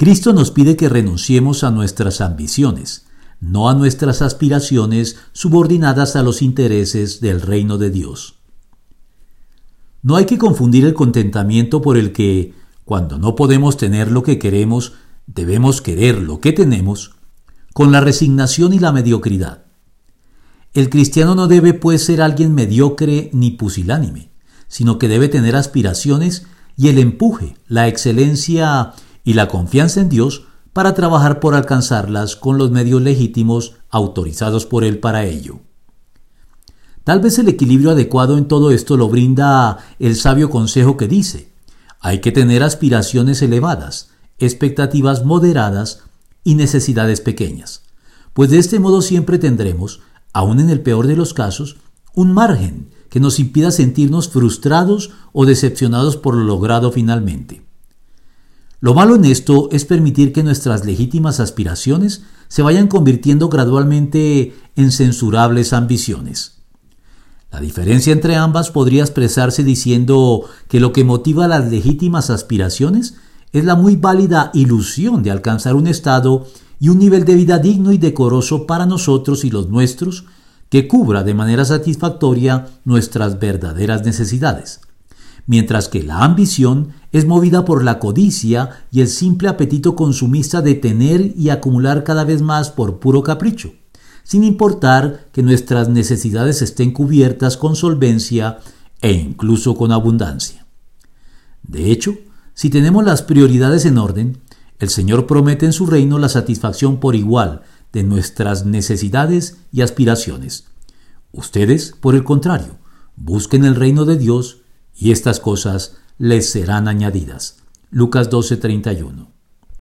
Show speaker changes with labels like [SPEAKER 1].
[SPEAKER 1] Cristo nos pide que renunciemos a nuestras ambiciones, no a nuestras aspiraciones subordinadas a los intereses del reino de Dios. No hay que confundir el contentamiento por el que, cuando no podemos tener lo que queremos, debemos querer lo que tenemos, con la resignación y la mediocridad. El cristiano no debe pues ser alguien mediocre ni pusilánime, sino que debe tener aspiraciones y el empuje, la excelencia y la confianza en Dios para trabajar por alcanzarlas con los medios legítimos autorizados por Él para ello. Tal vez el equilibrio adecuado en todo esto lo brinda el sabio consejo que dice, hay que tener aspiraciones elevadas, expectativas moderadas y necesidades pequeñas, pues de este modo siempre tendremos, aun en el peor de los casos, un margen que nos impida sentirnos frustrados o decepcionados por lo logrado finalmente. Lo malo en esto es permitir que nuestras legítimas aspiraciones se vayan convirtiendo gradualmente en censurables ambiciones. La diferencia entre ambas podría expresarse diciendo que lo que motiva las legítimas aspiraciones es la muy válida ilusión de alcanzar un estado y un nivel de vida digno y decoroso para nosotros y los nuestros que cubra de manera satisfactoria nuestras verdaderas necesidades mientras que la ambición es movida por la codicia y el simple apetito consumista de tener y acumular cada vez más por puro capricho, sin importar que nuestras necesidades estén cubiertas con solvencia e incluso con abundancia. De hecho, si tenemos las prioridades en orden, el Señor promete en su reino la satisfacción por igual de nuestras necesidades y aspiraciones. Ustedes, por el contrario, busquen el reino de Dios y estas cosas les serán añadidas. Lucas 12:31.